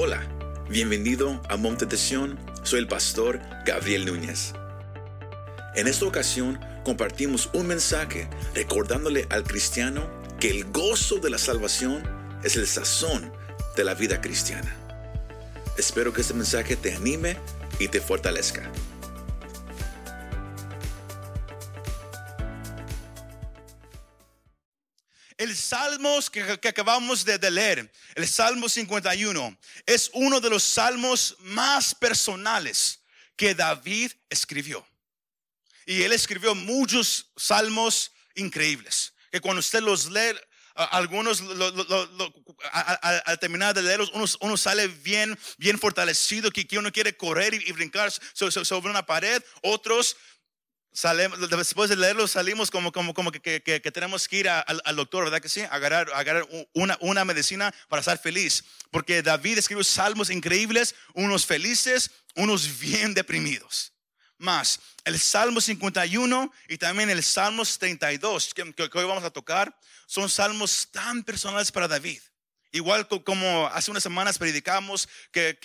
Hola, bienvenido a Monte de. Soy el pastor Gabriel Núñez. En esta ocasión compartimos un mensaje recordándole al cristiano que el gozo de la salvación es el sazón de la vida cristiana. Espero que este mensaje te anime y te fortalezca. Salmos que, acabamos de, leer, el Salmo 51, es uno de los salmos más personales que David escribió. Y él escribió muchos salmos increíbles, que cuando usted los lee, algunos al, terminar de leerlos, uno, sale bien, bien fortalecido, que, uno quiere correr y, brincar sobre una pared, otros después de leerlo salimos como, como, como que, tenemos que ir al, doctor, ¿verdad que sí? Agarrar, agarrar una, una medicina para estar feliz. Porque David escribió salmos increíbles, unos felices, unos bien deprimidos. Más, el Salmo 51 y también el Salmo 32 que hoy vamos a tocar son salmos tan personales para David. Igual como hace unas semanas predicamos que,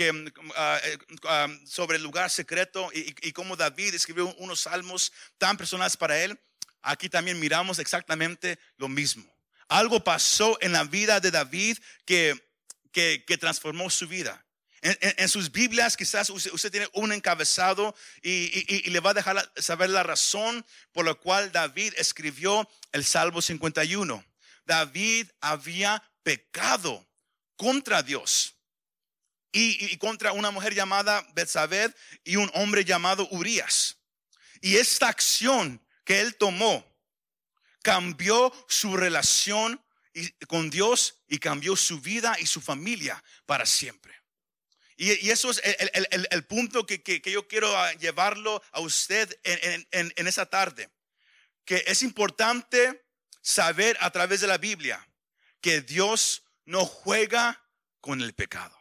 ah, eh, ah, sobre el lugar secreto y, y cómo David escribió unos salmos tan personales para él, aquí también miramos exactamente lo mismo. Algo pasó en la vida de David que, que, transformó su vida. En, sus Biblias quizás usted, tiene un encabezado y, y, le va a dejar saber la razón por la cual David escribió el Salmo 51. David había pecado contra Dios y, contra una mujer llamada Betsabé y un hombre llamado Urias. Y esta acción que él tomó cambió su relación con Dios y cambió su vida y su familia para siempre. Y, eso es el, punto que, yo quiero llevarlo a usted en, en esa tarde. Que es importante saber a través de la Biblia que Dios no juega con el pecado.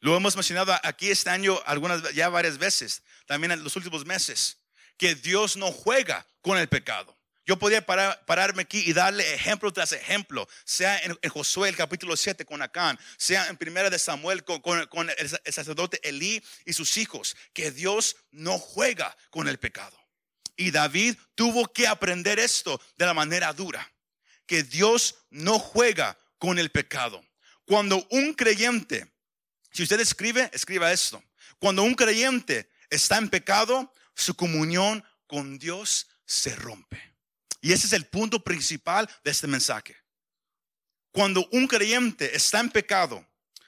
Lo hemos mencionado aquí este año algunas ya varias veces, también en los últimos meses, que Dios no juega con el pecado. Yo podría pararme aquí y darle ejemplo tras ejemplo, sea en, Josué el capítulo 7 con Acán, sea en primera de Samuel con, con el sacerdote Elí y sus hijos, que Dios no juega con el pecado. Y David tuvo que aprender esto de la manera dura que Dios no juega con el pecado. Cuando un creyente, si usted escribe, escriba esto. Cuando un creyente está en pecado, su comunión con Dios se rompe. Y ese es el punto principal de este mensaje. Cuando un creyente está en pecado,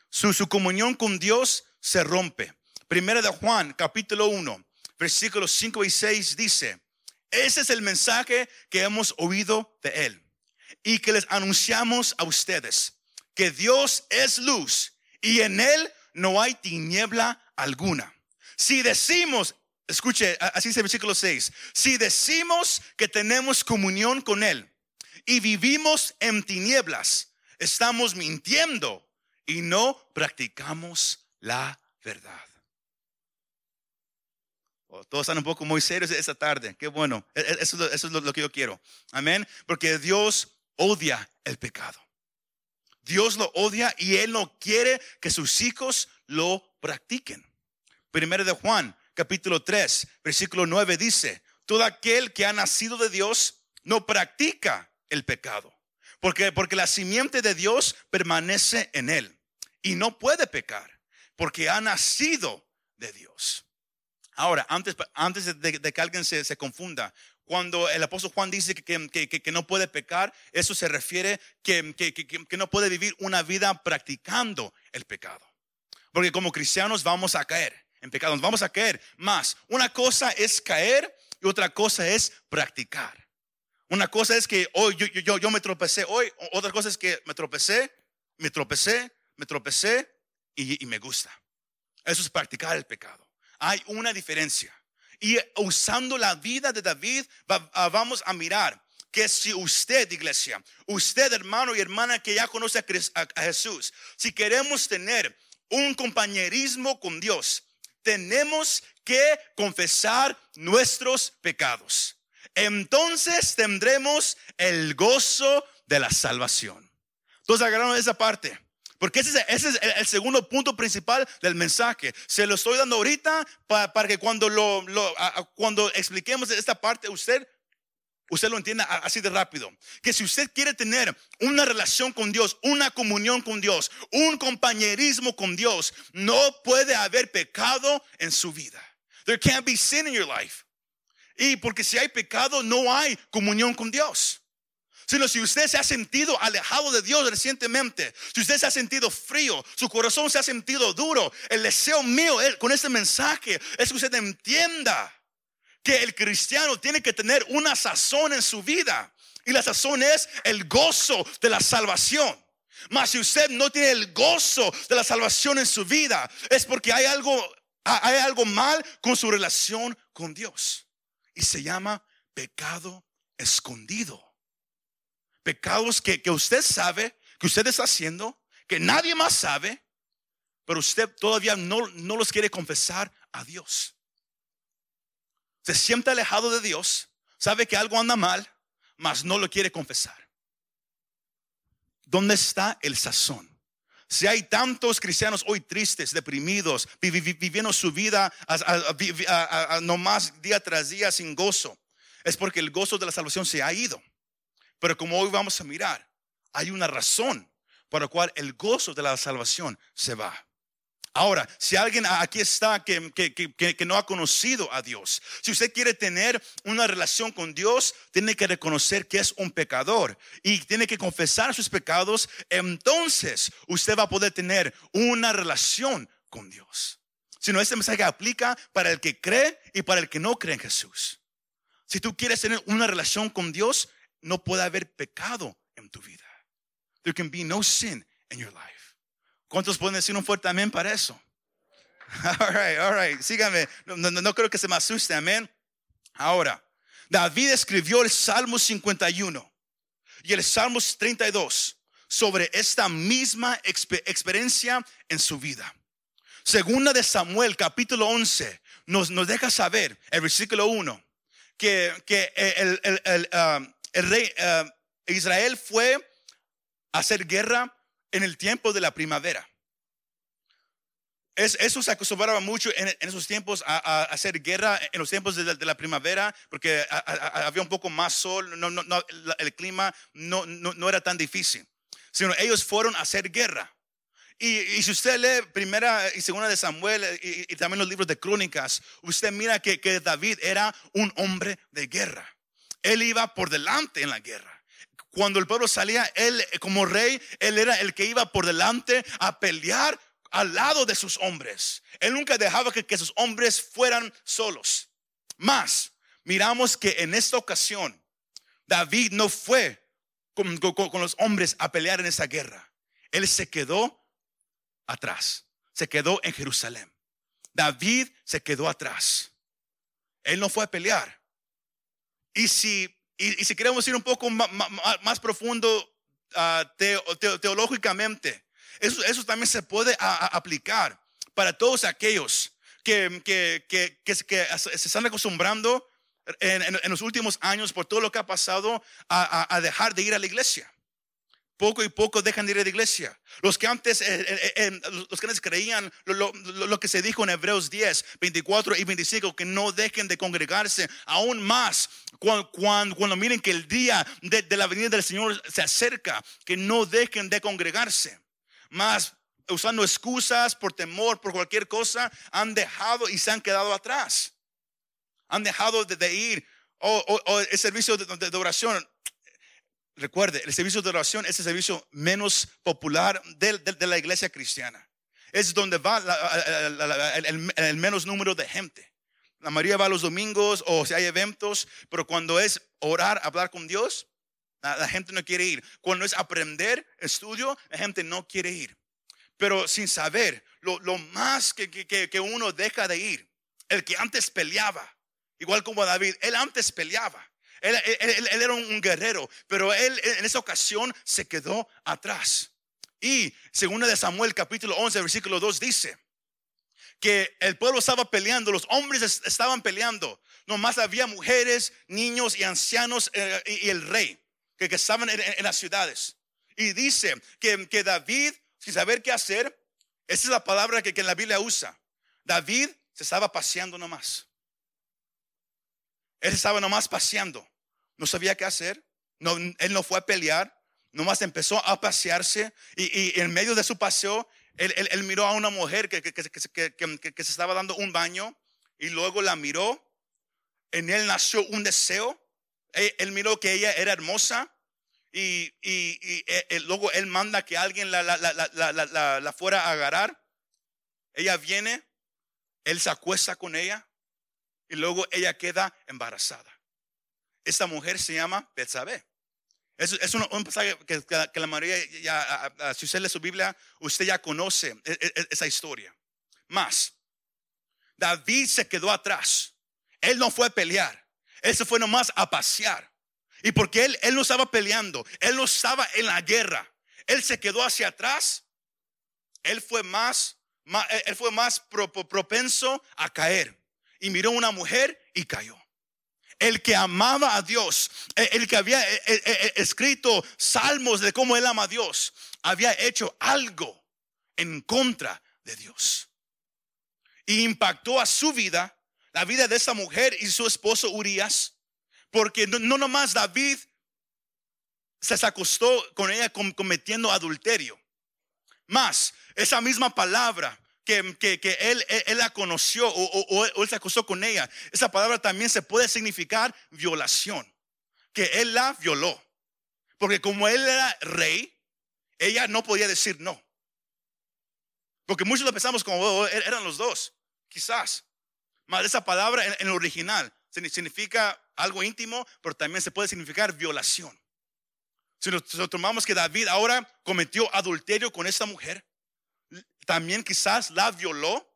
su, comunión con Dios se rompe. Primera de Juan, capítulo 1, versículos 5 y 6 dice, ese es el mensaje que hemos oído de él y que les anunciamos a ustedes que Dios es luz y en Él no hay tiniebla alguna. Si decimos, escuche, así dice el versículo 6, si decimos que tenemos comunión con Él y vivimos en tinieblas, estamos mintiendo y no practicamos la verdad. Oh, todos están un poco muy serios esta tarde. Qué bueno. E, e, eso, eso es lo que yo quiero. Amén. Porque Dios odia el pecado. Dios lo odia y Él no quiere que sus hijos lo practiquen. Primero de Juan, capítulo 3, versículo 9 dice, todo aquel que ha nacido de Dios no practica el pecado, porque, porque la simiente de Dios permanece en él y no puede pecar, porque ha nacido de Dios. Ahora, antes, antes de, que alguien se, se, confunda, cuando el apóstol Juan dice que, no puede pecar, eso se refiere que, que no puede vivir una vida practicando el pecado. Porque como cristianos vamos a caer en pecado, vamos a caer más. Una cosa es caer y otra cosa es practicar. Una cosa es que hoy yo, yo, yo me tropecé hoy, otra cosa es que me tropecé, me tropecé, me tropecé y, y me gusta. Eso es practicar el pecado. Hay una diferencia. Y usando la vida de David, ah, vamos a mirar que si usted, iglesia, usted hermano y hermana que ya conoce a, Jesús, si queremos tener un compañerismo con Dios, tenemos que confesar nuestros pecados. Entonces tendremos el gozo de la salvación. Entonces agarraron esa parte. Porque ese es, el, segundo punto principal del mensaje. Se lo estoy dando ahorita para, que cuando, lo, cuando expliquemos esta parte, usted, usted lo entienda así de rápido. Que si usted quiere tener una relación con Dios, una comunión con Dios, un compañerismo con Dios, no puede haber pecado en su vida. There can't be sin in your life. Y porque si hay pecado, no hay comunión con Dios sino si usted se ha sentido alejado de Dios recientemente, si usted se ha sentido frío, su corazón se ha sentido duro, el deseo mío con este mensaje es que usted entienda que el cristiano tiene que tener una sazón en su vida. Y la sazón es el gozo de la salvación. Mas si usted no tiene el gozo de la salvación en su vida, es porque hay algo, hay algo mal con su relación con Dios. Y se llama pecado escondido. Pecados que, usted sabe, que usted está haciendo, que nadie más sabe, pero usted todavía no, no los quiere confesar a Dios. Se siente alejado de Dios, sabe que algo anda mal, mas no lo quiere confesar. ¿Dónde está el sazón? Si hay tantos cristianos hoy tristes, deprimidos, viviendo su vida no más día tras día sin gozo, es porque el gozo de la salvación se ha ido. Pero como hoy vamos a mirar, hay una razón por la cual el gozo de la salvación se va. Ahora, si alguien aquí está que, que, no ha conocido a Dios, si usted quiere tener una relación con Dios, tiene que reconocer que es un pecador y tiene que confesar sus pecados, entonces usted va a poder tener una relación con Dios. Si no, este mensaje aplica para el que cree y para el que no cree en Jesús. Si tú quieres tener una relación con Dios, no puede haber pecado en tu vida. There can be no sin in your life. ¿Cuántos pueden decir un fuerte amén para eso? All right, all right, síganme. No, no, creo que se me asuste, amén. Ahora, David escribió el Salmo 51 y el Salmo 32 sobre esta misma experiencia en su vida. Segunda de Samuel, capítulo 11, nos, nos deja saber, el versículo 1, que, que el, el, el, um, el eh, Israel fue a hacer guerra en el tiempo de la primavera. eso se acostumbraba mucho en, esos tiempos a, hacer guerra en los tiempos de, la primavera, porque había un poco más sol, el clima no, era tan difícil. Sino ellos fueron a hacer guerra. Y, si usted lee primera y segunda de Samuel y, también los libros de crónicas, usted mira que David era un hombre de guerra. Él iba por delante en la guerra. Cuando el pueblo salía, él como rey, él era el que iba por delante a pelear al lado de sus hombres. Él nunca dejaba que, sus hombres fueran solos. Más, miramos que en esta ocasión, David no fue con, con los hombres a pelear en esa guerra. Él se quedó atrás. Se quedó en Jerusalén. David se quedó atrás. Él no fue a pelear. Y si, y, si queremos ir un poco más, profundo ah, teológicamente, eso, eso, también se puede aplicar para todos aquellos que, que, que, que, se están acostumbrando en, en, los últimos años por todo lo que ha pasado a, a dejar de ir a la iglesia poco y poco dejan de ir a la iglesia. Los que antes, eh, eh, eh, los que antes creían lo, que se dijo en Hebreos 10, 24 y 25, que no dejen de congregarse, aún más cuando, cuando, miren que el día de, de, la venida del Señor se acerca, que no dejen de congregarse. Más usando excusas por temor, por cualquier cosa, han dejado y se han quedado atrás. Han dejado de, ir. O, el servicio de oración Recuerde, el servicio de oración es el servicio menos popular de, la iglesia cristiana. Es donde va el, menos número de gente. La mayoría va los domingos o si hay eventos, pero cuando es orar, hablar con Dios, la, gente no quiere ir. Cuando es aprender, estudio, la gente no quiere ir. Pero sin saber lo, más que, que uno deja de ir, el que antes peleaba, igual como David, él antes peleaba. Él, era un guerrero, pero él en esa ocasión se quedó atrás. Y según de Samuel capítulo 11, versículo 2 dice que el pueblo estaba peleando, los hombres estaban peleando. Nomás había mujeres, niños y ancianos eh, y, el rey que, estaban en, las ciudades. Y dice que, David sin saber qué hacer, esa es la palabra que, que en la Biblia usa. David se estaba paseando nomás. Él estaba nomás paseando. No sabía qué hacer. No, él no fue a pelear. Nomás empezó a pasearse. Y, en medio de su paseo, él, miró a una mujer que, se estaba dando un baño. Y luego la miró. En él nació un deseo. Él, miró que ella era hermosa. Y, y, eh, luego él manda que alguien la, la fuera a agarrar. Ella viene. Él se acuesta con ella y luego ella queda embarazada. Esta mujer se llama Betsabé. Es, es un, pasaje que, la mayoría, ya, si usted lee su Biblia, usted ya conoce e, e, e, esa historia. Más, David se quedó atrás. Él no fue a pelear. Él se fue nomás a pasear. Y porque él, él no estaba peleando, él no estaba en la guerra. Él se quedó hacia atrás. Él fue más, él fue más propenso a caer y miró una mujer y cayó. El que amaba a Dios, eh, el que había eh, eh, escrito salmos de cómo él ama a Dios, había hecho algo en contra de Dios. Y impactó a su vida, la vida de esa mujer y su esposo Urias, porque no, no nomás David se acostó con ella cometiendo adulterio. Más, esa misma palabra que, él, la conoció o, él se acostó con ella. Esa palabra también se puede significar violación, que él la violó. Porque como él era rey, ella no podía decir no. Porque muchos lo pensamos como oh, er, eran los dos, quizás. Más esa palabra en, el original significa algo íntimo, pero también se puede significar violación. Si nosotros tomamos que David ahora cometió adulterio con esta mujer, también quizás la violó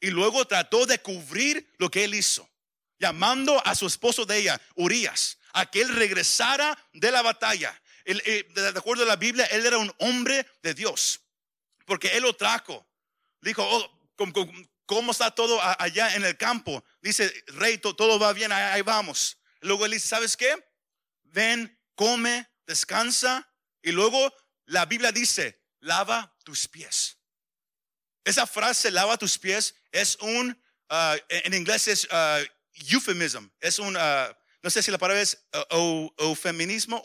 y luego trató de cubrir lo que él hizo, llamando a su esposo de ella, Urias, a que él regresara de la batalla. Eh, de acuerdo a la Biblia, él era un hombre de Dios, porque él lo trajo. Dijo, oh, ¿cómo, está todo allá en el campo? Dice, rey, todo va bien, ahí vamos. Luego él dice, ¿sabes qué? Ven, come, descansa. Y luego la Biblia dice, lava tus pies. Esa frase, lava tus pies, es un, uh, en inglés es uh, euphemism, es un, uh, no sé si la palabra es eufemismo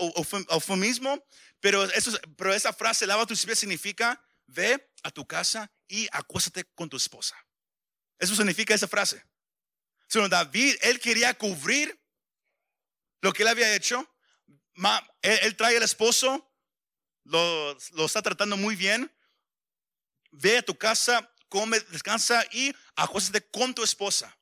eufemismo, pero, eso, pero esa frase, lava tus pies, significa ve a tu casa y acuéstate con tu esposa. Eso significa esa frase. Sino David, él quería cubrir lo que él había hecho. él, trae al esposo, lo, lo, está tratando muy bien, ve a tu casa, come, descansa y acuéstate con tu esposa.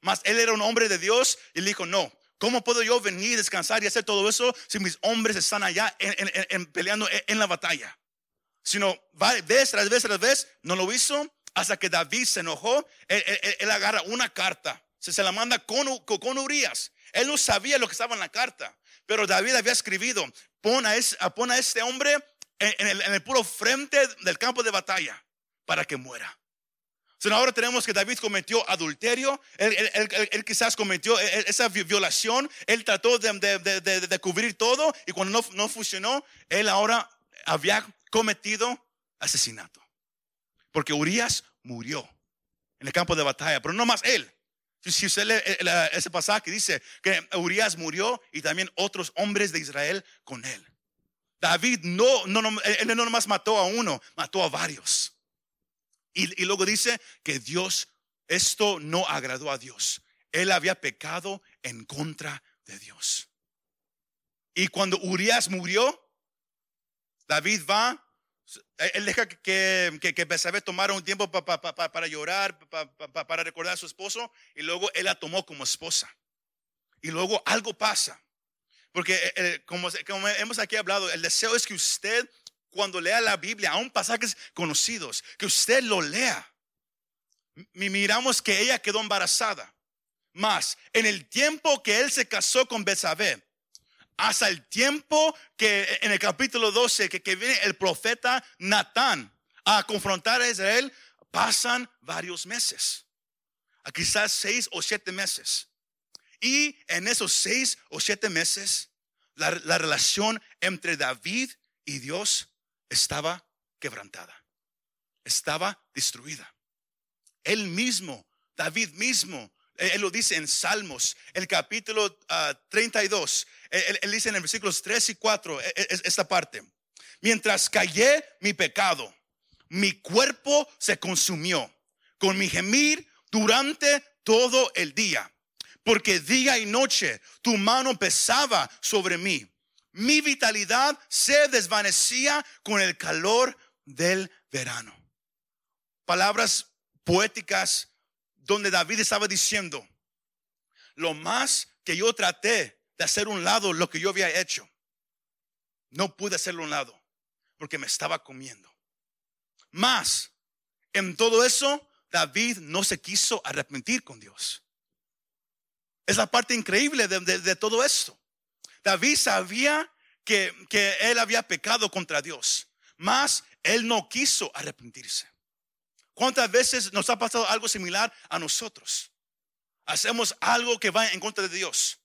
Mas él era un hombre de Dios y le dijo, no, ¿cómo puedo yo venir, descansar y hacer todo eso si mis hombres están allá en, peleando en, la batalla? Sino, vez tras vez tras vez, no lo hizo hasta que David se enojó. Él, agarra una carta, se, se la manda con, con, Urias. Él no sabía lo que estaba en la carta, pero David había escribido, pon a, pon a este hombre en, el, en el puro frente del campo de batalla para que muera. ahora tenemos que David cometió adulterio, él, quizás cometió esa violación, él trató de, cubrir todo y cuando no, funcionó, él ahora había cometido asesinato. Porque Urias murió en el campo de batalla, pero no más él. Si usted lee eh, ese pasaje, dice que Urias murió y también otros hombres de Israel con él. David no, no, no, él no nomás mató a uno, mató a varios. Y, luego dice que Dios, esto no agradó a Dios. Él había pecado en contra de Dios. Y cuando Urias murió, David va, él deja que, que, que un tiempo para llorar, para recordar a su esposo, y luego él la tomó como esposa. Y luego algo pasa. Porque eh, eh, como, como hemos aquí hablado, el deseo es que usted cuando lea la Biblia, aún pasajes conocidos, que usted lo lea. Miramos que ella quedó embarazada. Más, en el tiempo que él se casó con Betsabé, hasta el tiempo que en el capítulo 12 que, viene el profeta Natán a confrontar a Israel, pasan varios meses, quizás seis o siete meses. Y en esos seis o siete meses, la relación entre David y Dios estaba quebrantada. Estaba destruida. Él mismo, David mismo, él lo dice en Salmos, el capítulo 32. Ah, él, dice en el versículos 3 y 4 e, e, esta parte. Mientras callé mi pecado, mi cuerpo se consumió con mi gemir durante todo el día, porque día y noche tu mano pesaba sobre mí. Mi vitalidad se desvanecía con el calor del verano. Palabras poéticas donde David estaba diciendo, lo más que yo traté de hacer un lado lo que yo había hecho, no pude hacerlo un lado porque me estaba comiendo. Más, en todo eso, David no se quiso arrepentir con Dios. Es la parte increíble de, todo esto. David sabía que, que él había pecado contra Dios, más él no quiso arrepentirse. ¿Cuántas veces nos ha pasado algo similar a nosotros? Hacemos algo que va en contra de Dios.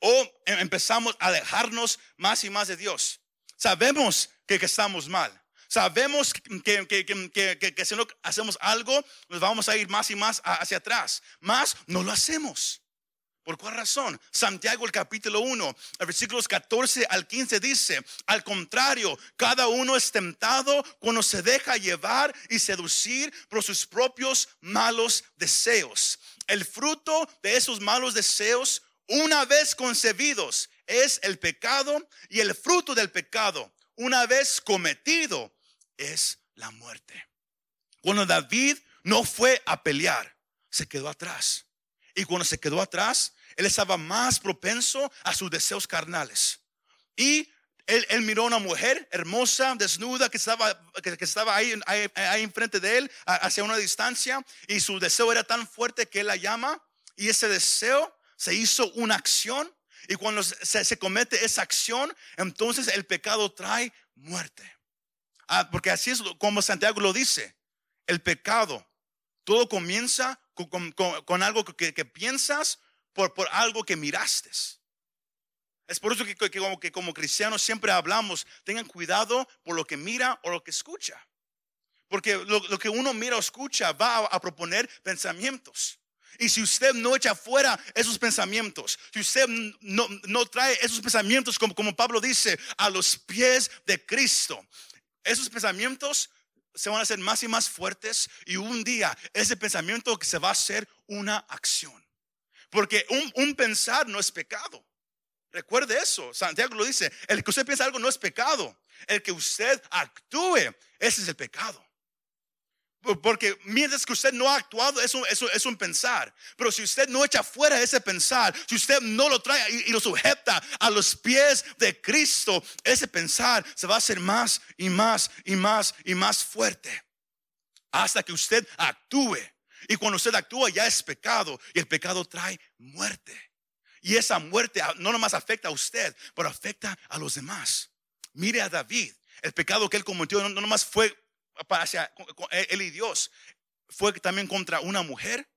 O em, empezamos a alejarnos más y más de Dios. Sabemos que, estamos mal. Sabemos que, que, si no hacemos algo, nos vamos a ir más y más hacia atrás. Más no lo hacemos. ¿Por cuál razón? Santiago el capítulo 1, versículos 14 al 15 dice, al contrario, cada uno es tentado cuando se deja llevar y seducir por sus propios malos deseos. El fruto de esos malos deseos, una vez concebidos, es el pecado y el fruto del pecado, una vez cometido, es la muerte. Cuando David no fue a pelear, se quedó atrás. Y cuando se quedó atrás, él estaba más propenso a sus deseos carnales. Y él, miró a una mujer hermosa, desnuda, que estaba, que, estaba ahí, ahí, enfrente de él, hacia una distancia, y su deseo era tan fuerte que él la llama, y ese deseo se hizo una acción, y cuando se, se comete esa acción, entonces el pecado trae muerte. Ah, porque así es como Santiago lo dice, el pecado, todo comienza con, algo que, piensas por, algo que miraste. Es por eso que, como, que como cristianos siempre hablamos, tengan cuidado por lo que mira o lo que escucha. Porque lo, que uno mira o escucha va a, proponer pensamientos. Y si usted no echa fuera esos pensamientos, si usted no, trae esos pensamientos, como Pablo dice, a los pies de Cristo, esos pensamientos se van a hacer más y más fuertes y un día ese pensamiento se va a hacer una acción. Porque un, pensar no es pecado. Recuerde eso. Santiago lo dice. El que usted piensa algo no es pecado. El que usted actúe, ese es el pecado. Porque mientras que usted no ha actuado, es un pensar. Pero si usted no echa fuera ese pensar, si usted no lo trae y, lo sujeta a los pies de Cristo, ese pensar se va a hacer más y más y más y más fuerte. Hasta que usted actúe. Y cuando usted actúa ya es pecado. Y el pecado trae muerte. Y esa muerte no nomás afecta a usted, pero afecta a los demás. Mire a David. El pecado que él cometió no nomás fue hacia él y Dios, fue también contra una mujer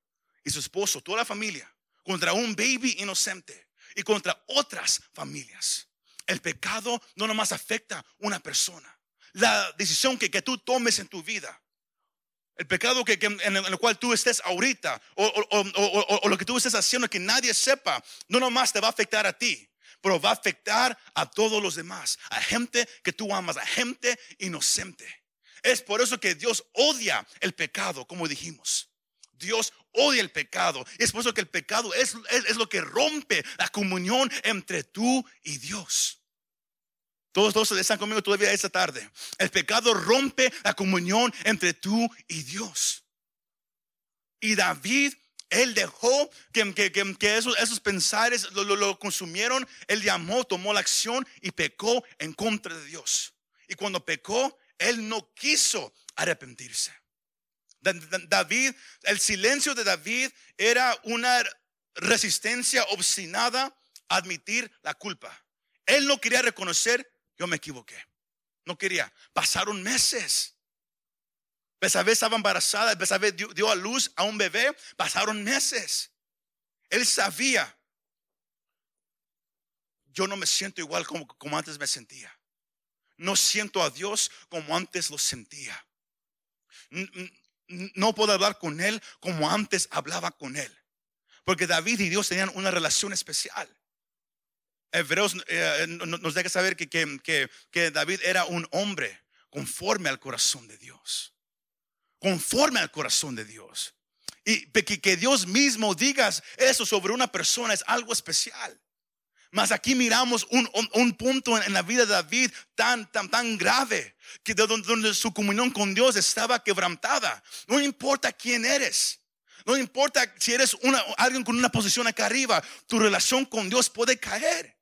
y su esposo, toda la familia, contra un baby inocente y contra otras familias. El pecado no nomás afecta a una persona. La decisión que, que tú tomes en tu vida, el pecado que, en, el, cual tú estés ahorita, o, o, o, lo que tú estés haciendo que nadie sepa, no nomás te va a afectar a ti, pero va a afectar a todos los demás, a gente que tú amas, a gente inocente. Es por eso que Dios odia el pecado, como dijimos. Dios odia el pecado. Es por eso que el pecado es, lo que rompe la comunión entre tú y Dios. Todos, todos están conmigo todavía esta tarde. El pecado rompe la comunión entre tú y Dios. Y David, él dejó que, esos, esos, pensares lo, lo consumieron. Él llamó, tomó la acción y pecó en contra de Dios. Y cuando pecó, él no quiso arrepentirse. David, el silencio de David era una resistencia obstinada a admitir la culpa. Él no quería reconocer, yo me equivoqué. No quería. Pasaron meses. Besabé estaba embarazada, Besabé dio, a luz a un bebé, pasaron meses. Él sabía, yo no me siento igual como antes me sentía. No siento a Dios como antes lo sentía. No puedo hablar con Él como antes hablaba con Él. Porque David y Dios tenían una relación especial. Hebreos eh, nos deja saber que, que, que David era un hombre conforme al corazón de Dios. Conforme al corazón de Dios. Y que, que Dios mismo diga eso sobre una persona es algo especial. Mas aquí miramos un, un, punto en, la vida de David tan, tan, tan grave, que donde, donde su comunión con Dios estaba quebrantada. No importa quién eres. No importa si eres una, alguien con una posición acá arriba, tu relación con Dios puede caer.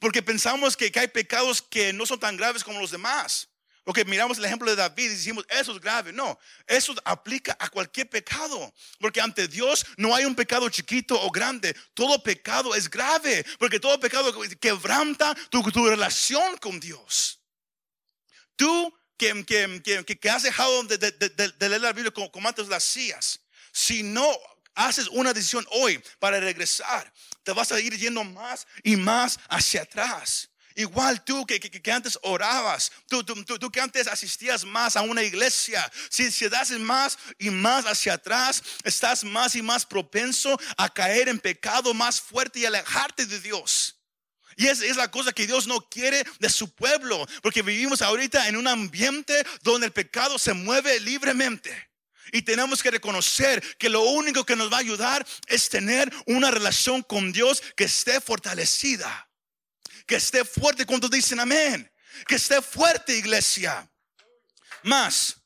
Porque pensamos que hay pecados que no son tan graves como los demás. Porque miramos el ejemplo de David y decimos, eso es grave. No, eso aplica a cualquier pecado. Porque ante Dios no hay un pecado chiquito o grande. Todo pecado es grave. Porque todo pecado quebranta tu, relación con Dios. Tú que, que, que, que has dejado de, de, de, leer la Biblia como, como antes lo hacías. Si no haces una decisión hoy para regresar, te vas a ir yendo más y más hacia atrás. Igual tú que, que, antes orabas, tú, tú, tú, que antes asistías más a una iglesia, si, si das más y más hacia atrás, estás más y más propenso a caer en pecado más fuerte y alejarte de Dios. Y es, es, la cosa que Dios no quiere de su pueblo, porque vivimos ahorita en un ambiente donde el pecado se mueve libremente. Y tenemos que reconocer que lo único que nos va a ayudar es tener una relación con Dios que esté fortalecida que esté fuerte cuando dicen amén. Que esté fuerte, iglesia. Más,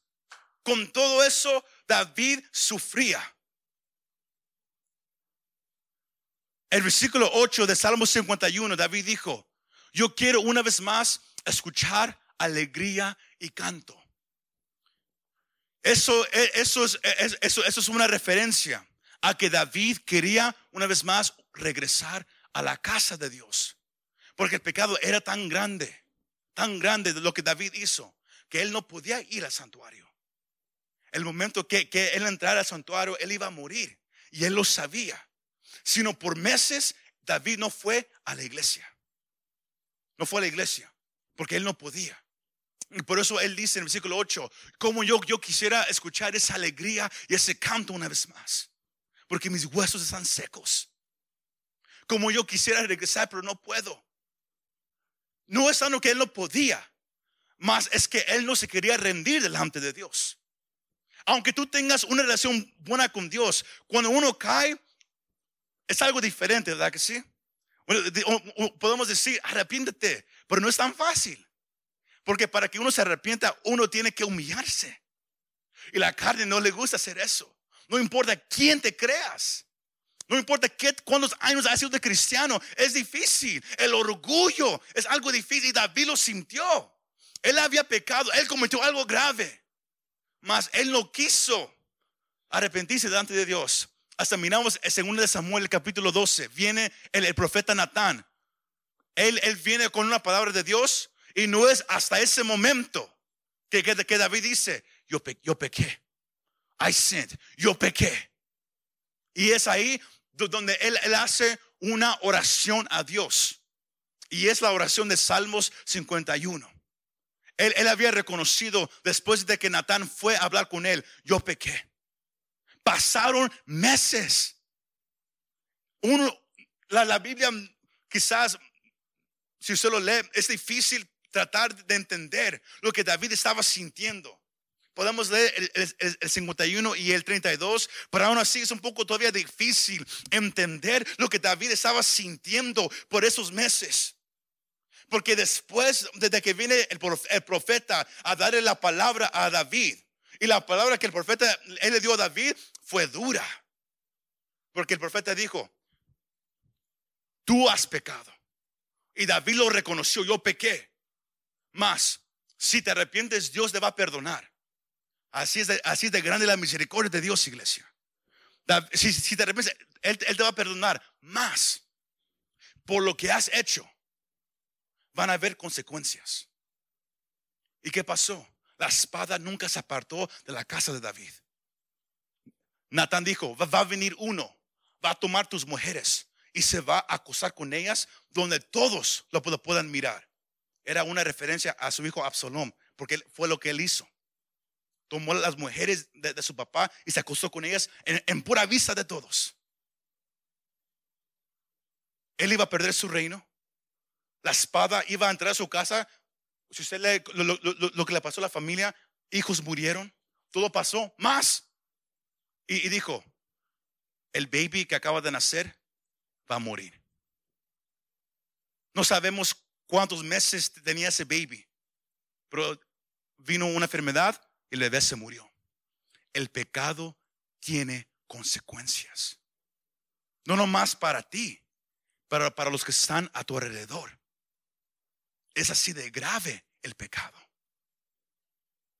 con todo eso, David sufría. El versículo 8 de Salmo 51, David dijo, yo quiero una vez más escuchar alegría y canto. Eso, eso, es, eso, eso es una referencia a que David quería una vez más regresar a la casa de Dios. Porque el pecado era tan grande, tan grande de lo que David hizo, que él no podía ir al santuario. El momento que, que él entrara al santuario, él iba a morir. Y él lo sabía. Sino por meses, David no fue a la iglesia. No fue a la iglesia, porque él no podía. Y por eso él dice en el versículo 8, como yo, yo quisiera escuchar esa alegría y ese canto una vez más, porque mis huesos están secos. Como yo quisiera regresar, pero no puedo. No es algo que él no podía, más es que él no se quería rendir delante de Dios. Aunque tú tengas una relación buena con Dios, cuando uno cae, es algo diferente, ¿verdad que sí? podemos decir, arrepiéntete, pero no es tan fácil. Porque para que uno se arrepienta, uno tiene que humillarse. Y la carne no le gusta hacer eso. No importa quién te creas. No importa qué, cuántos años ha sido de cristiano, es difícil. El orgullo es algo difícil y David lo sintió. Él había pecado, él cometió algo grave, mas él no quiso arrepentirse delante de Dios. Hasta miramos en 2 de Samuel, el capítulo 12, viene el, profeta Natán. Él, él, viene con una palabra de Dios y no es hasta ese momento que, que, David dice, yo, yo pequé. I sinned, yo pequé. Y es ahí donde él, hace una oración a Dios. Y es la oración de Salmos 51. Él, él, había reconocido después de que Natán fue a hablar con él, yo pequé. Pasaron meses. Uno, la, la Biblia quizás, si usted lo lee, es difícil tratar de entender lo que David estaba sintiendo. Podemos leer el, 51 y el 32, pero aún así es un poco todavía difícil entender lo que David estaba sintiendo por esos meses. Porque después, desde que viene el, profeta a darle la palabra a David, y la palabra que el profeta le dio a David fue dura. Porque el profeta dijo, tú has pecado. Y David lo reconoció, yo pequé. Mas, si te arrepientes, Dios te va a perdonar. Así es, de, así de grande la misericordia de Dios, iglesia. Si, si te arrepientes, él, él te va a perdonar más por lo que has hecho. Van a haber consecuencias. ¿Y qué pasó? La espada nunca se apartó de la casa de David. Natán dijo, va, a venir uno, va a tomar tus mujeres y se va a acusar con ellas donde todos lo puedan mirar. era una referencia a su hijo Absalom, porque fue lo que él hizo. Tomó las mujeres de, su papá y se acostó con ellas en, pura vista de todos. Él iba a perder su reino. La espada iba a entrar a su casa. Si usted lee lo, que le pasó a la familia, hijos murieron, todo pasó, más. y dijo, el baby que acaba de nacer va a morir. No sabemos cuántos meses tenía ese baby, pero vino una enfermedad y el bebé se murió. El pecado tiene consecuencias. No nomás para ti, pero para los que están a tu alrededor. Es así de grave el pecado.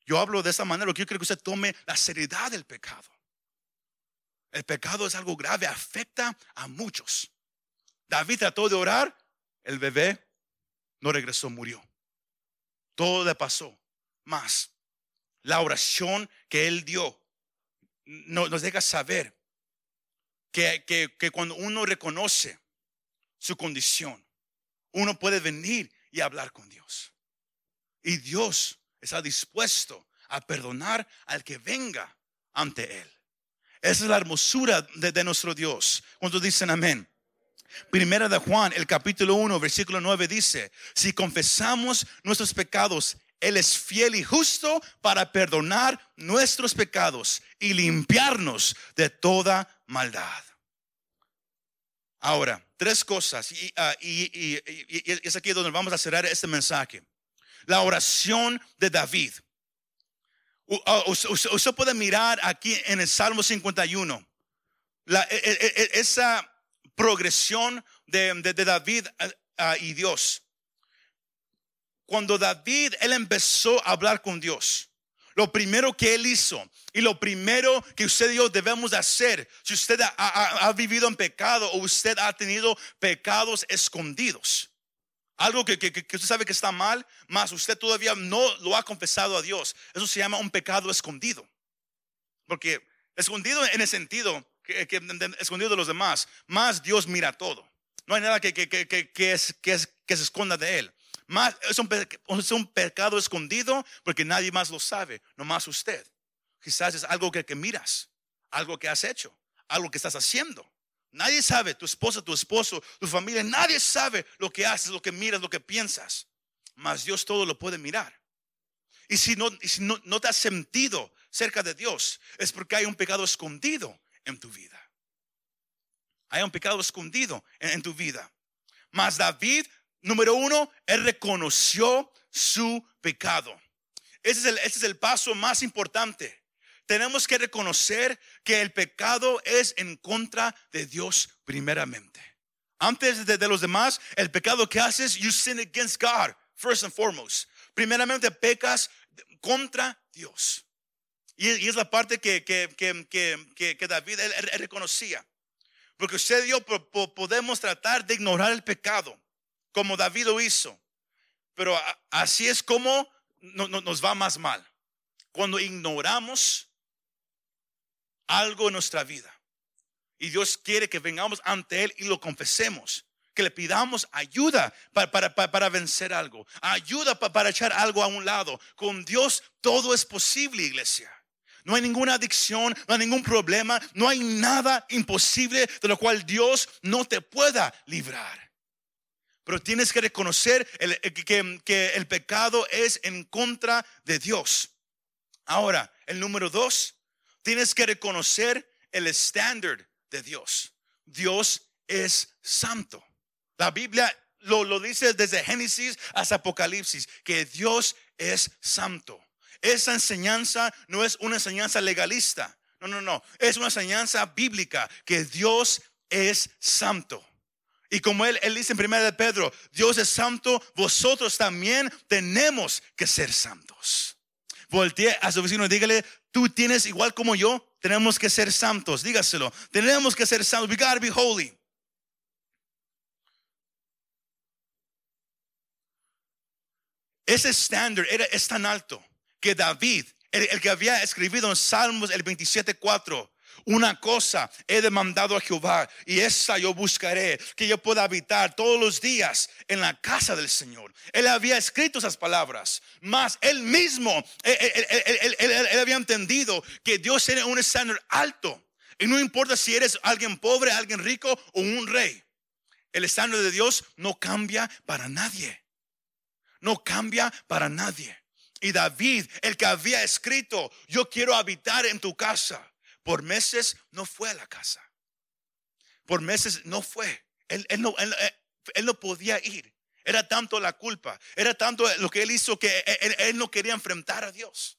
Yo hablo de esa manera, lo que yo quiero que usted tome la seriedad del pecado. El pecado es algo grave, afecta a muchos. David trató de orar, el bebé no regresó, murió. Todo le pasó. Más, la oración que él dio nos deja saber que, que cuando uno reconoce su condición, uno puede venir y hablar con Dios. Y Dios está dispuesto a perdonar al que venga ante Él. Esa es la hermosura de, nuestro Dios. Cuando dicen amén. Primera de Juan, el capítulo 1, versículo 9 dice, si confesamos nuestros pecados, Él es fiel y justo para perdonar nuestros pecados y limpiarnos de toda maldad. Ahora, tres cosas, y, ah, es aquí donde vamos a cerrar este mensaje. La oración de David. Ah, usted puede mirar aquí en el Salmo 51 e, e, e, esa progresión de, David ah, y Dios. Cuando David, él empezó a hablar con Dios. Lo primero que él hizo y lo primero que usted y yo debemos hacer, si usted ha vivido en pecado o usted ha tenido pecados escondidos, algo que, usted sabe que está mal, más usted todavía no lo ha confesado a Dios. Eso se llama un pecado escondido. Porque escondido en el sentido que, escondido de los demás, más Dios mira todo. No hay nada que, es, que, se esconda de Él. Es, un, pecado escondido porque nadie más lo sabe, nomás usted. Quizás es algo que miras, algo que has hecho, algo que estás haciendo. Nadie sabe, tu esposa, tu esposo, tu familia, nadie sabe lo que haces, lo que miras, lo que piensas. Mas Dios todo lo puede mirar. Y si no, si no, te has sentido cerca de Dios, es porque hay un pecado escondido en tu vida. Hay un pecado escondido en, tu vida. Mas David, número uno, él reconoció su pecado. Ese es el, paso más importante tenemos que reconocer que el pecado es en contra de Dios primeramente. Antes de, los demás, el pecado que haces, you sin against God, first and foremost. Primeramente pecas contra Dios. Y, es la parte que, que, David reconocía. Porque usted y yo podemos tratar de ignorar el pecado, como David lo hizo. Pero así es como nos va más mal. Cuando ignoramos algo en nuestra vida. Y Dios quiere que vengamos ante Él y lo confesemos. Que le pidamos ayuda para, para, vencer algo. Ayuda para echar algo a un lado. Con Dios todo es posible, iglesia. No hay ninguna adicción, no hay ningún problema, no hay nada imposible de lo cual Dios no te pueda librar. Pero tienes que reconocer que, que, el pecado es en contra de Dios. Ahora, el número dos, Tienes que reconocer el estándar de Dios. Dios es santo. La Biblia lo, lo dice desde Génesis hasta Apocalipsis, que Dios es santo. Esa enseñanza no es una enseñanza legalista. No, no, no. Es una enseñanza bíblica que Dios es santo. Y como él, él dice en 1 de Pedro, Dios es santo, vosotros también tenemos que ser santos. Voltee a su vecino y dígale, tú tienes igual como yo, tenemos que ser santos, dígaselo, tenemos que ser santos, we gotta be holy. Ese estándar era, es tan alto que David, el, que había escrito en Salmos el 27.4, Una cosa he demandado a Jehová y esa yo buscaré, que yo pueda habitar todos los días en la casa del Señor. Él había escrito esas palabras, mas él mismo, él, había entendido que Dios tiene un estándar alto. Y no importa si eres alguien pobre, alguien rico o un rey. El estándar de Dios no cambia para nadie. No cambia para nadie. Y David, el que había escrito, yo quiero habitar en tu casa por meses no fue a la casa. Por meses no fue. Él, no, eh, él, no podía ir. Era tanto la culpa. Era tanto lo que él hizo que él, no quería enfrentar a Dios.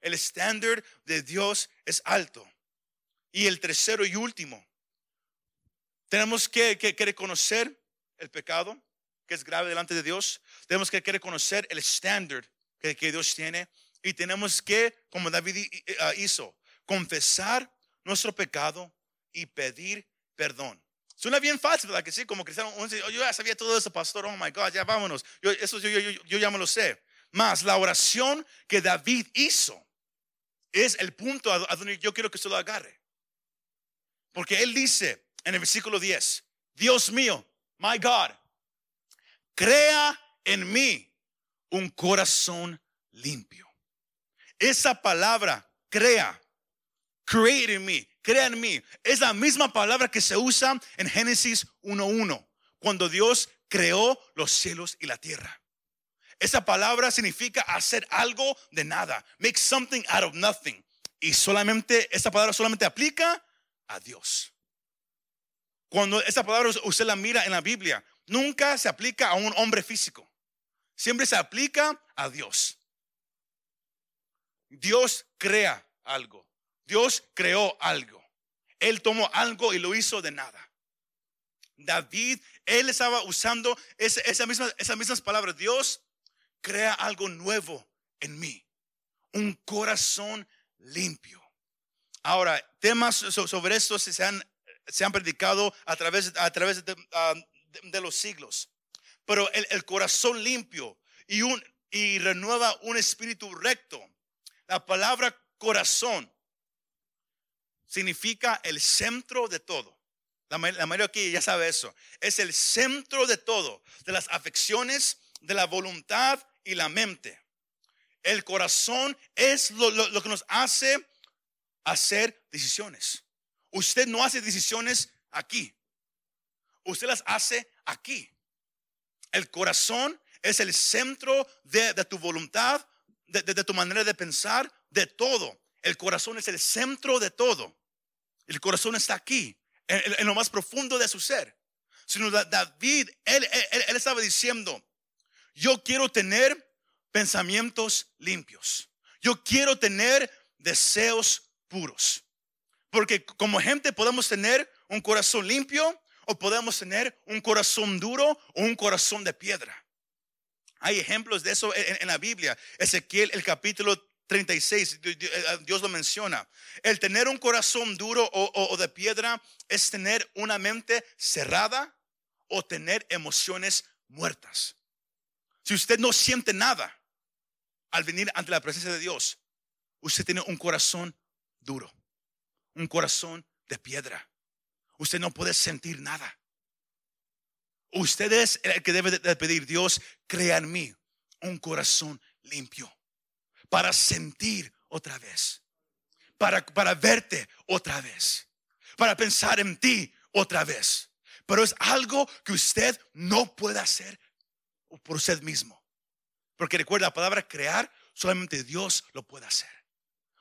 El estándar de Dios es alto. Y el tercero y último, tenemos que, reconocer el pecado que es grave delante de Dios. Tenemos que, reconocer el estándar que, que, Dios tiene. Y tenemos que, como David ah, hizo, confesar nuestro pecado y pedir perdón. Suena bien fácil, ¿verdad? Que sí, como cristiano, yo ya sabía todo eso, pastor, oh my God, ya vámonos. Yo, eso yo, ya me lo sé. Más la oración que David hizo es el punto a, donde yo quiero que se lo agarre. Porque él dice en el versículo 10, Dios mío, my God, crea en mí un corazón limpio. Esa palabra, crea, create in me, crea en mí. Es la misma palabra que se usa en Génesis 1.1, cuando Dios creó los cielos y la tierra. Esa palabra significa hacer algo de nada, make something out of nothing. Y solamente, esa palabra solamente aplica a Dios. Cuando esa palabra usted la mira en la Biblia, nunca se aplica a un hombre físico. Siempre se aplica a Dios. Dios crea algo. Dios creó algo. Él tomó algo y lo hizo de nada. David, él estaba usando esa, misma, esas mismas palabras. Dios crea algo nuevo en mí. Un corazón limpio. Ahora, temas sobre esto se han, se han predicado a través, a través ah, de, los siglos. Pero el, corazón limpio y, un, y renueva un espíritu recto. La palabra corazón significa el centro de todo. La, mayoría aquí ya sabe eso. Es el centro de todo, de las afecciones, de la voluntad y la mente. El corazón es lo, que nos hace hacer decisiones. Usted no hace decisiones aquí. Usted las hace aquí. El corazón es el centro de, tu voluntad, de, de, tu manera de pensar, de todo. El corazón es el centro de todo. El corazón está aquí, en, lo más profundo de su ser. Sino David, él, estaba diciendo, yo quiero tener pensamientos limpios. Yo quiero tener deseos puros. Porque como gente podemos tener un corazón limpio o podemos tener un corazón duro o un corazón de piedra. Hay ejemplos de eso en, en la Biblia. Ezequiel, el capítulo 36, eh, Dios lo menciona. El tener un corazón duro o, de piedra es tener una mente cerrada o tener emociones muertas. Si usted no siente nada al venir ante la presencia de Dios, usted tiene un corazón duro, un corazón de piedra. Usted no puede sentir nada. Usted es el que debe de pedir, Dios, crea en mí un corazón limpio para sentir otra vez, para, para verte otra vez, para pensar en ti otra vez. Pero es algo que usted no puede hacer por usted mismo. Porque recuerda, la palabra crear, solamente Dios lo puede hacer.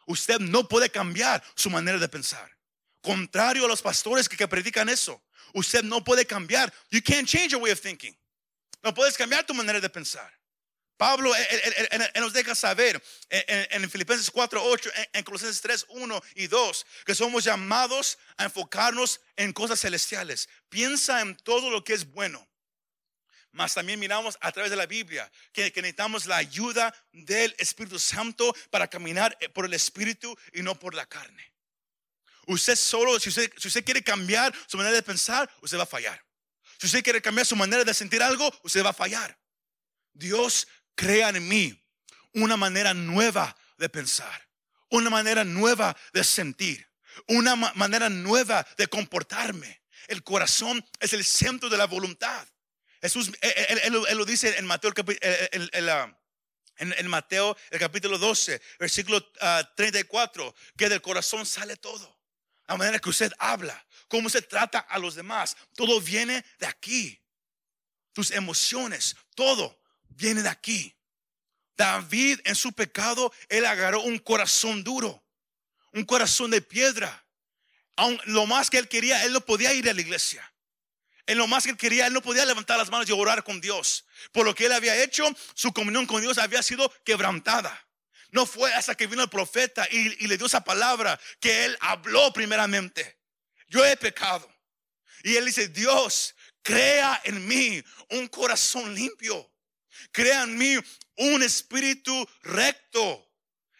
Usted no puede cambiar su manera de pensar. Contrario a los pastores que, que predican eso. Usted no puede cambiar. You can't change your way of thinking. No puedes cambiar tu manera de pensar. Pablo él, nos deja saber en, Filipenses 4, 8, en, Colosenses 3, 1 y 2, que somos llamados a enfocarnos en cosas celestiales. Piensa en todo lo que es bueno. Mas también miramos a través de la Biblia que, necesitamos la ayuda del Espíritu Santo para caminar eh, por el Espíritu y no por la carne. Usted solo, si usted, si usted quiere cambiar su manera de pensar, usted va a fallar. Si usted quiere cambiar su manera de sentir algo, usted va a fallar. Dios crea en mí una manera nueva de pensar, una manera nueva de sentir. una manera nueva de comportarme. El corazón es el centro de la voluntad. Jesús, él, lo dice en Mateo, el capítulo 12, versículo 34, ah, que del corazón sale todo. La manera que usted habla, cómo se trata a los demás, todo viene de aquí. Tus emociones, todo viene de aquí. David en su pecado, él agarró un corazón duro, un corazón de piedra. Aun, lo más que él quería, él no podía ir a la iglesia. En lo más que él quería, él no podía levantar las manos y orar con Dios. Por lo que él había hecho, su comunión con Dios había sido quebrantada. No fue hasta que vino el profeta y, y le dio esa palabra que él habló primeramente. Yo he pecado. Y él dice, Dios, crea en mí un corazón limpio. Crea en mí un espíritu recto.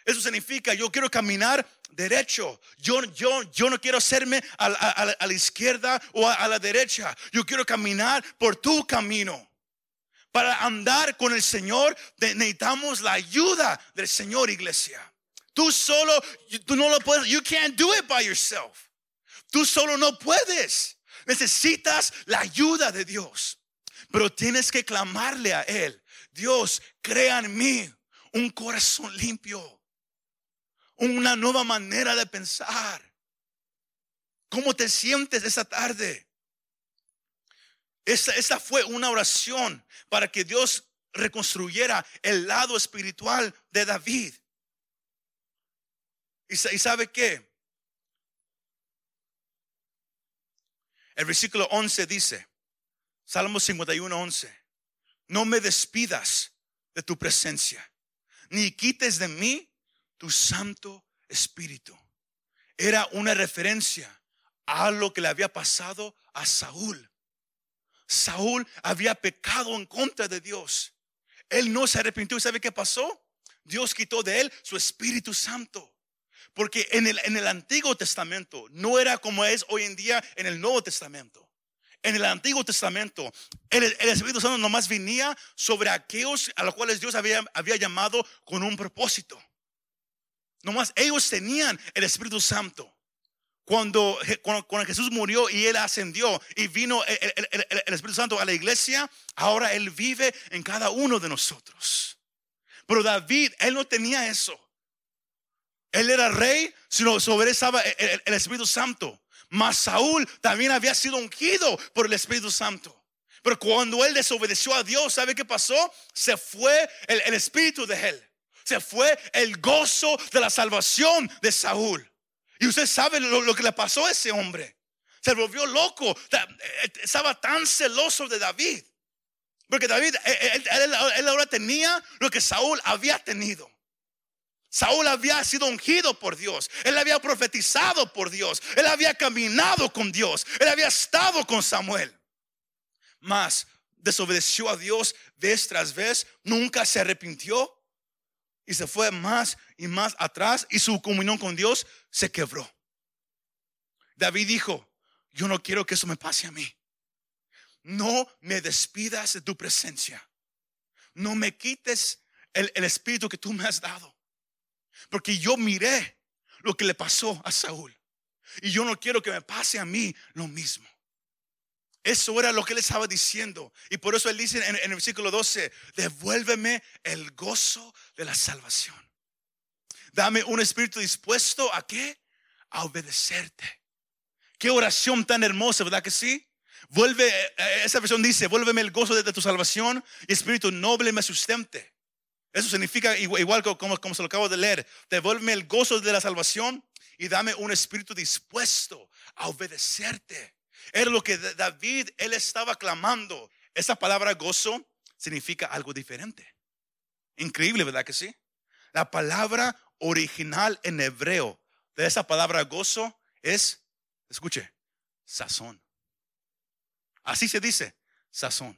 Eso significa, yo quiero caminar derecho. Yo, yo, yo no quiero hacerme a, la izquierda o a, la derecha. Yo quiero caminar por tu camino. Para andar con el Señor necesitamos la ayuda del Señor, iglesia. Tú solo, tú no lo puedes, you can't do it by yourself. Tú solo no puedes. Necesitas la ayuda de Dios. Pero tienes que clamarle a Él. Dios, crea en mí un corazón limpio, una nueva manera de pensar. ¿Cómo te sientes esa tarde? Esa, esa fue una oración para que Dios reconstruyera el lado espiritual de David. ¿Y, sabe qué? El versículo 11 dice, Salmo 51, 11 no me despidas de tu presencia, ni quites de mí tu Santo Espíritu. Era una referencia a lo que le había pasado a Saúl. Saúl había pecado en contra de Dios. Él no se arrepintió. ¿Y sabe qué pasó? Dios quitó de él su Espíritu Santo. Porque en el, en el Antiguo Testamento no era como es hoy en día en el Nuevo Testamento. En el Antiguo Testamento, el, Espíritu Santo nomás venía sobre aquellos a los cuales Dios había, llamado con un propósito. Nomás ellos tenían el Espíritu Santo. Cuando, cuando, Jesús murió y Él ascendió y vino el, el, Espíritu Santo a la iglesia, ahora Él vive en cada uno de nosotros. Pero David, Él no tenía eso. Él era rey, sino sobre él estaba el Espíritu Santo. Mas Saúl también había sido ungido por el Espíritu Santo. Pero cuando él desobedeció a Dios, ¿sabe qué pasó? Se fue el, espíritu de él. Se fue el gozo de la salvación de Saúl. Y usted sabe lo, que le pasó a ese hombre. Se volvió loco. Eh, estaba tan celoso de David. Porque David, él ahora tenía lo que Saúl había tenido. Saúl había sido ungido por Dios. Él había profetizado por Dios. Él había caminado con Dios. Él había estado con Samuel. Mas desobedeció a Dios vez tras vez. Nunca se arrepintió. Y se fue más y más atrás. Y su comunión con Dios se quebró. David dijo, yo no quiero que eso me pase a mí. No me despidas de tu presencia. No me quites el, el espíritu que tú me has dado. Porque yo miré lo que le pasó a Saúl. Y yo no quiero que me pase a mí lo mismo. Eso era lo que él estaba diciendo. Y por eso él dice en, el versículo 12, devuélveme el gozo de la salvación. Dame un espíritu dispuesto a qué? A obedecerte. Qué oración tan hermosa, ¿verdad que sí? Vuelve, eh, esa versión dice, vuélveme el gozo de tu salvación y espíritu noble me sustente. Eso significa igual como, como se lo acabo de leer. Devuélveme el gozo de la salvación y dame un espíritu dispuesto a obedecerte. Era lo que David, él estaba clamando. Esa palabra gozo significa algo diferente. Increíble, ¿verdad que sí? La palabra original en hebreo de esa palabra gozo es, escuche, sazón. Así se dice, sazón.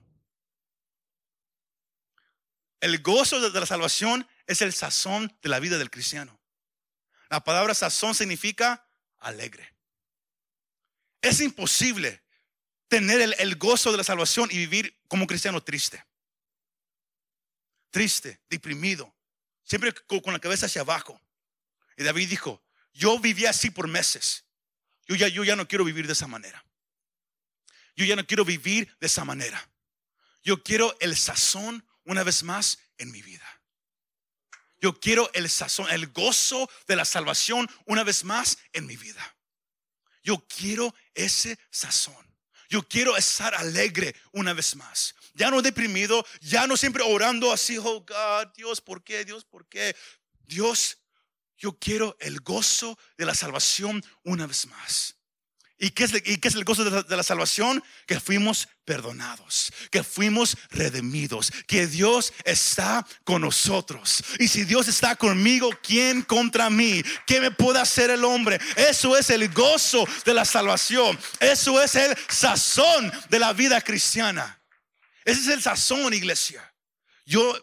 El gozo de la salvación es el sazón de la vida del cristiano. La palabra sazón significa alegre. Es imposible tener el, gozo de la salvación y vivir como un cristiano triste. Triste, deprimido, siempre con la cabeza hacia abajo. Y David dijo, yo vivía así por meses. Yo ya, yo ya no quiero vivir de esa manera. Yo ya no quiero vivir de esa manera. Yo quiero el sazón una vez más en mi vida. Yo quiero el sazón, el gozo de la salvación una vez más en mi vida. Yo quiero ese sazón. Yo quiero estar alegre una vez más. Ya no deprimido, ya no siempre orando así, oh God, Dios, ¿por qué? Dios, ¿por qué? Dios, yo quiero el gozo de la salvación una vez más. ¿Y qué es, y qué es el gozo de la, salvación? Que fuimos perdonados, que fuimos redimidos, que Dios está con nosotros. Y si Dios está conmigo, ¿quién contra mí? ¿Qué me puede hacer el hombre? Eso es el gozo de la salvación. Eso es el sazón de la vida cristiana. Ese es el sazón, iglesia. Yo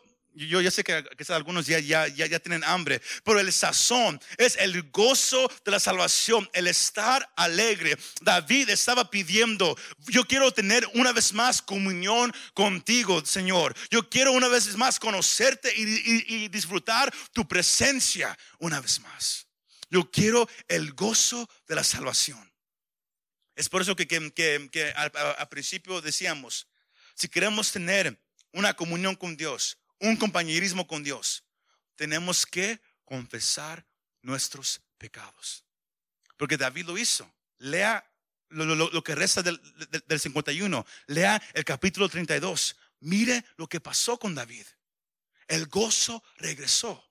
yo ya sé que quizás algunos ya, ya, ya, ya, tienen hambre, pero el sazón es el gozo de la salvación, el estar alegre. David estaba pidiendo, yo quiero tener una vez más comunión contigo, Señor. Yo quiero una vez más conocerte y, y, disfrutar tu presencia una vez más. Yo quiero el gozo de la salvación. Es por eso que, que, que al principio decíamos, si queremos tener una comunión con Dios, un compañerismo con Dios, tenemos que confesar nuestros pecados. Porque David lo hizo. Lea lo, que resta del, del 51. Lea el capítulo 32. Mire lo que pasó con David. El gozo regresó.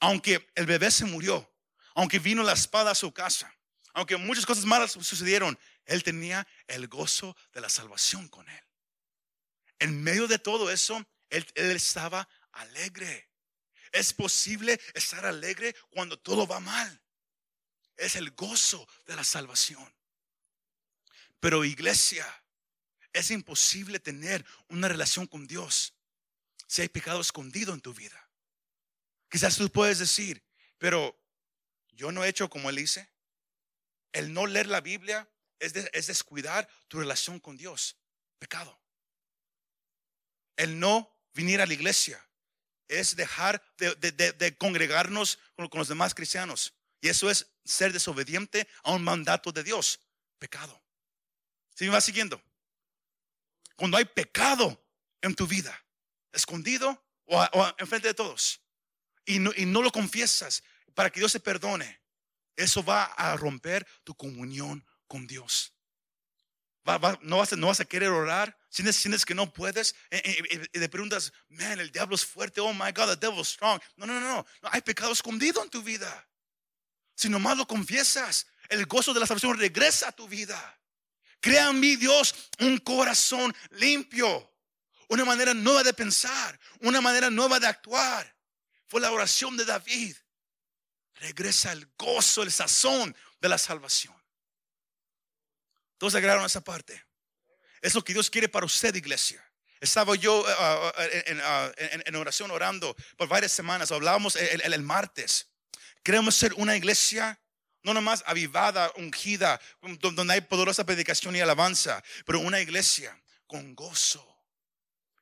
Aunque el bebé se murió, aunque vino la espada a su casa, aunque muchas cosas malas sucedieron, él tenía el gozo de la salvación con él. En medio de todo eso, él, estaba alegre. Es posible estar alegre cuando todo va mal. Es el gozo de la salvación. Pero iglesia, es imposible tener una relación con Dios si hay pecado escondido en tu vida. Quizás tú puedes decir, pero yo no he hecho como él hice. El no leer la Biblia es descuidar tu relación con Dios. Pecado. El no venir a la iglesia es dejar de, congregarnos con, los demás cristianos. Y eso es ser desobediente a un mandato de Dios. Pecado. ¿Sí me va siguiendo? Cuando hay pecado en tu vida, escondido o, o enfrente de todos, y no, y no lo confiesas para que Dios se perdone, eso va a romper tu comunión con Dios. Va, va, no, vas no vas a querer orar, sientes, sientes que no puedes y, y, y, te preguntas, man, el diablo es fuerte, oh my God, the devil's strong. No, no, no, no, no, hay pecado escondido en tu vida. Si nomás lo confiesas, el gozo de la salvación regresa a tu vida. Crea en mí, Dios, un corazón limpio, una manera nueva de pensar, una manera nueva de actuar. Fue la oración de David. Regresa el gozo, el sazón de la salvación. Todos agregaron esa parte. Es lo que Dios quiere para usted, iglesia. Estaba yo uh, en, uh, en, en, oración orando por varias semanas. Hablábamos el, martes. Queremos ser una iglesia no nomás avivada, ungida, donde hay poderosa predicación y alabanza, pero una iglesia con gozo.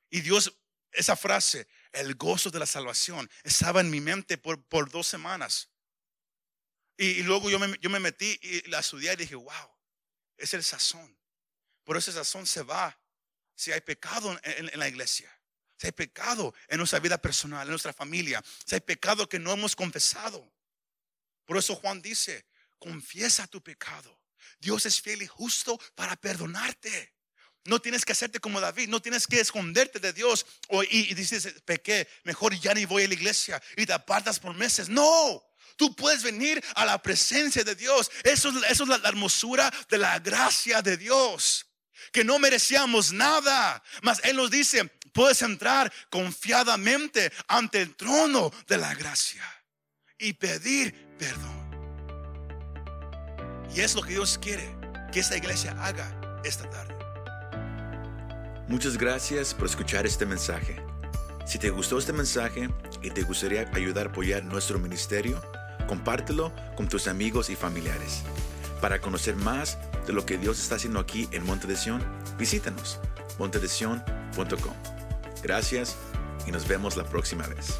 Y Dios, esa frase, el gozo de la salvación, estaba en mi mente por, dos semanas. Y, y luego yo me, yo me, metí y la estudié y dije, wow, es el sazón. Pero ese sazón se va si hay pecado en, la iglesia. Si hay pecado en nuestra vida personal, en nuestra familia. Si hay pecado que no hemos confesado. Por eso Juan dice, confiesa tu pecado. Dios es fiel y justo para perdonarte. No tienes que hacerte como David, no tienes que esconderte de Dios o, y, dices, pequé, mejor ya ni voy a la iglesia y te apartas por meses. No, tú puedes venir a la presencia de Dios. Eso, eso es la hermosura de la gracia de Dios. Que no merecíamos nada, mas Él nos dice, puedes entrar confiadamente ante el trono de la gracia y pedir perdón. Y es lo que Dios quiere que esta iglesia haga esta tarde. Muchas gracias por escuchar este mensaje. Si te gustó este mensaje y te gustaría ayudar a apoyar nuestro ministerio, compártelo con tus amigos y familiares. Para conocer más de lo que Dios está haciendo aquí en Monte de visítanos montedesion.com. Gracias y nos vemos la próxima vez.